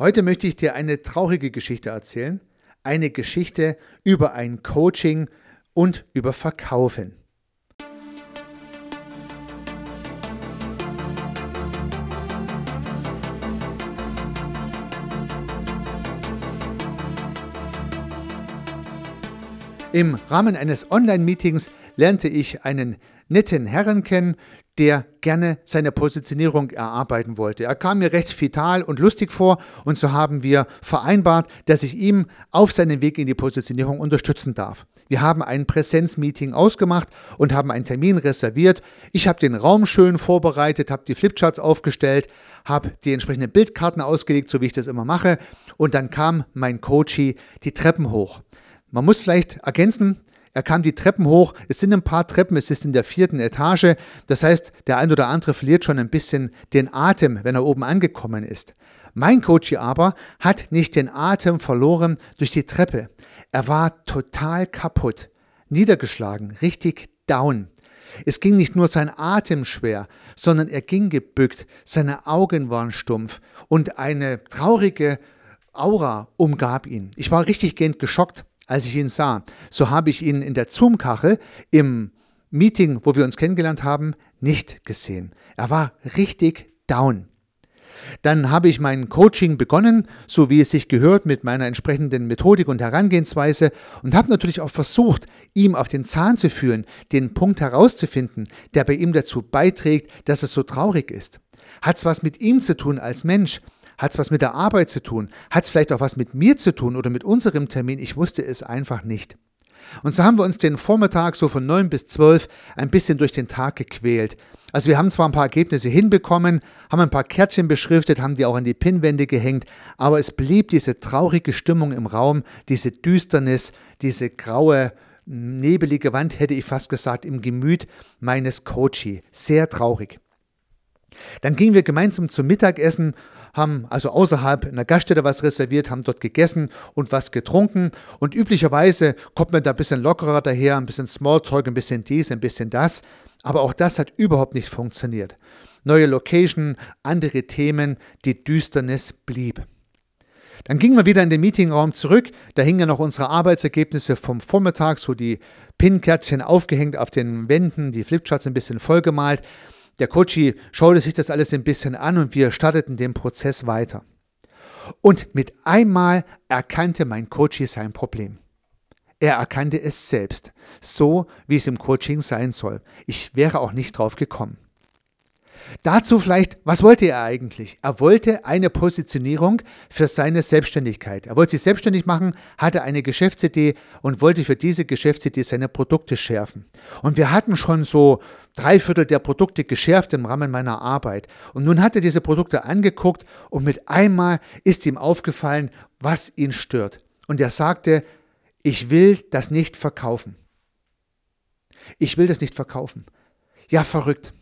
Heute möchte ich dir eine traurige Geschichte erzählen. Eine Geschichte über ein Coaching und über Verkaufen. Im Rahmen eines Online-Meetings lernte ich einen netten Herrn kennen, der gerne seine Positionierung erarbeiten wollte. Er kam mir recht vital und lustig vor und so haben wir vereinbart, dass ich ihm auf seinem Weg in die Positionierung unterstützen darf. Wir haben ein Präsenzmeeting ausgemacht und haben einen Termin reserviert. Ich habe den Raum schön vorbereitet, habe die Flipcharts aufgestellt, habe die entsprechenden Bildkarten ausgelegt, so wie ich das immer mache. Und dann kam mein Coachie die Treppen hoch. Man muss vielleicht ergänzen, er kam die Treppen hoch, es sind ein paar Treppen, es ist in der vierten Etage, das heißt, der ein oder andere verliert schon ein bisschen den Atem, wenn er oben angekommen ist. Mein Coach aber hat nicht den Atem verloren durch die Treppe. Er war total kaputt, niedergeschlagen, richtig down. Es ging nicht nur sein Atem schwer, sondern er ging gebückt, seine Augen waren stumpf und eine traurige Aura umgab ihn. Ich war richtig gehend geschockt als ich ihn sah. So habe ich ihn in der Zoom-Kachel im Meeting, wo wir uns kennengelernt haben, nicht gesehen. Er war richtig down. Dann habe ich mein Coaching begonnen, so wie es sich gehört, mit meiner entsprechenden Methodik und Herangehensweise und habe natürlich auch versucht, ihm auf den Zahn zu führen, den Punkt herauszufinden, der bei ihm dazu beiträgt, dass es so traurig ist. Hat es was mit ihm zu tun als Mensch? Hat es was mit der Arbeit zu tun? Hat es vielleicht auch was mit mir zu tun oder mit unserem Termin? Ich wusste es einfach nicht. Und so haben wir uns den Vormittag so von 9 bis 12 ein bisschen durch den Tag gequält. Also wir haben zwar ein paar Ergebnisse hinbekommen, haben ein paar Kärtchen beschriftet, haben die auch an die Pinnwände gehängt, aber es blieb diese traurige Stimmung im Raum, diese Düsternis, diese graue, nebelige Wand, hätte ich fast gesagt, im Gemüt meines Coachie. Sehr traurig. Dann gingen wir gemeinsam zum Mittagessen haben also außerhalb in der Gaststätte was reserviert, haben dort gegessen und was getrunken. Und üblicherweise kommt man da ein bisschen lockerer daher, ein bisschen Smalltalk, ein bisschen dies, ein bisschen das. Aber auch das hat überhaupt nicht funktioniert. Neue Location, andere Themen, die Düsternis blieb. Dann gingen wir wieder in den Meetingraum zurück. Da hingen ja noch unsere Arbeitsergebnisse vom Vormittag, so die Pinkärtchen aufgehängt auf den Wänden, die Flipcharts ein bisschen vollgemalt. Der Coachy schaute sich das alles ein bisschen an und wir starteten den Prozess weiter. Und mit einmal erkannte mein Coachy sein Problem. Er erkannte es selbst, so wie es im Coaching sein soll. Ich wäre auch nicht drauf gekommen. Dazu vielleicht, was wollte er eigentlich? Er wollte eine Positionierung für seine Selbstständigkeit. Er wollte sich selbstständig machen, hatte eine Geschäftsidee und wollte für diese Geschäftsidee seine Produkte schärfen. Und wir hatten schon so drei Viertel der Produkte geschärft im Rahmen meiner Arbeit. Und nun hat er diese Produkte angeguckt und mit einmal ist ihm aufgefallen, was ihn stört. Und er sagte, ich will das nicht verkaufen. Ich will das nicht verkaufen. Ja, verrückt.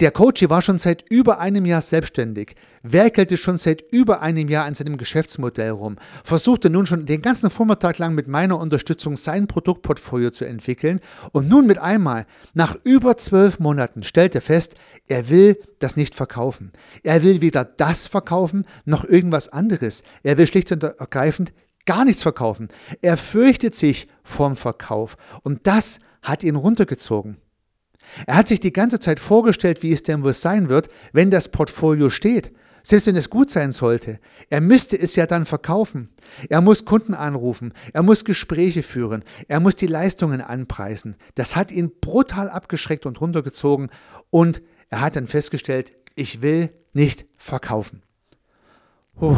Der Coach war schon seit über einem Jahr selbstständig, werkelte schon seit über einem Jahr an seinem Geschäftsmodell rum, versuchte nun schon den ganzen Vormittag lang mit meiner Unterstützung sein Produktportfolio zu entwickeln und nun mit einmal, nach über zwölf Monaten, stellt er fest, er will das nicht verkaufen. Er will weder das verkaufen noch irgendwas anderes. Er will schlicht und ergreifend gar nichts verkaufen. Er fürchtet sich vorm Verkauf und das hat ihn runtergezogen. Er hat sich die ganze Zeit vorgestellt, wie es denn wohl sein wird, wenn das Portfolio steht. Selbst wenn es gut sein sollte. Er müsste es ja dann verkaufen. Er muss Kunden anrufen. Er muss Gespräche führen. Er muss die Leistungen anpreisen. Das hat ihn brutal abgeschreckt und runtergezogen. Und er hat dann festgestellt, ich will nicht verkaufen. Puh.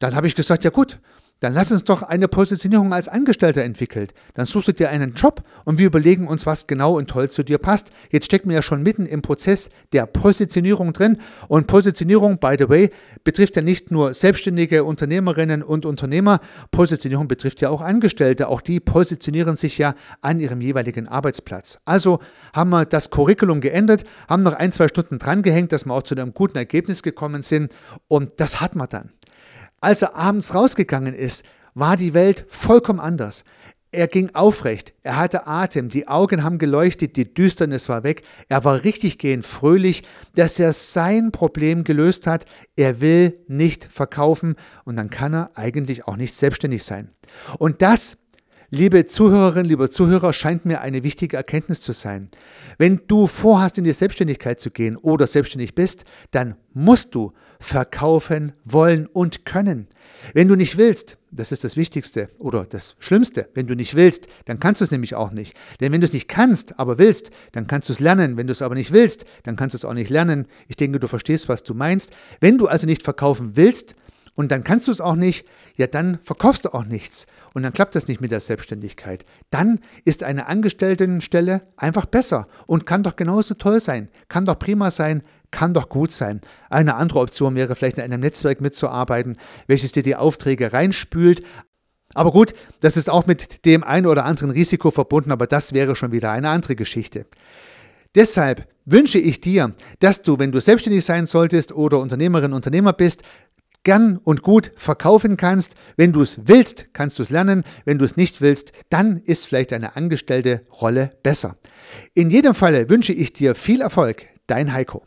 Dann habe ich gesagt, ja gut, dann lass uns doch eine Positionierung als Angestellter entwickeln. Dann suchst du dir einen Job und wir überlegen uns, was genau und toll zu dir passt. Jetzt stecken wir ja schon mitten im Prozess der Positionierung drin. Und Positionierung, by the way, betrifft ja nicht nur selbstständige Unternehmerinnen und Unternehmer. Positionierung betrifft ja auch Angestellte. Auch die positionieren sich ja an ihrem jeweiligen Arbeitsplatz. Also haben wir das Curriculum geändert, haben noch ein, zwei Stunden drangehängt, dass wir auch zu einem guten Ergebnis gekommen sind. Und das hat man dann. Als er abends rausgegangen ist, war die Welt vollkommen anders. Er ging aufrecht, er hatte Atem, die Augen haben geleuchtet, die Düsternis war weg, er war richtig gehend fröhlich, dass er sein Problem gelöst hat. Er will nicht verkaufen und dann kann er eigentlich auch nicht selbstständig sein. Und das Liebe Zuhörerinnen, lieber Zuhörer, scheint mir eine wichtige Erkenntnis zu sein. Wenn du vorhast, in die Selbstständigkeit zu gehen oder selbstständig bist, dann musst du verkaufen wollen und können. Wenn du nicht willst, das ist das Wichtigste oder das Schlimmste, wenn du nicht willst, dann kannst du es nämlich auch nicht. Denn wenn du es nicht kannst, aber willst, dann kannst du es lernen. Wenn du es aber nicht willst, dann kannst du es auch nicht lernen. Ich denke, du verstehst, was du meinst. Wenn du also nicht verkaufen willst, und dann kannst du es auch nicht, ja, dann verkaufst du auch nichts. Und dann klappt das nicht mit der Selbstständigkeit. Dann ist eine Angestelltenstelle einfach besser und kann doch genauso toll sein, kann doch prima sein, kann doch gut sein. Eine andere Option wäre vielleicht in einem Netzwerk mitzuarbeiten, welches dir die Aufträge reinspült. Aber gut, das ist auch mit dem einen oder anderen Risiko verbunden, aber das wäre schon wieder eine andere Geschichte. Deshalb wünsche ich dir, dass du, wenn du selbstständig sein solltest oder Unternehmerin, Unternehmer bist, gern und gut verkaufen kannst. Wenn du es willst, kannst du es lernen. Wenn du es nicht willst, dann ist vielleicht eine angestellte Rolle besser. In jedem Falle wünsche ich dir viel Erfolg. Dein Heiko.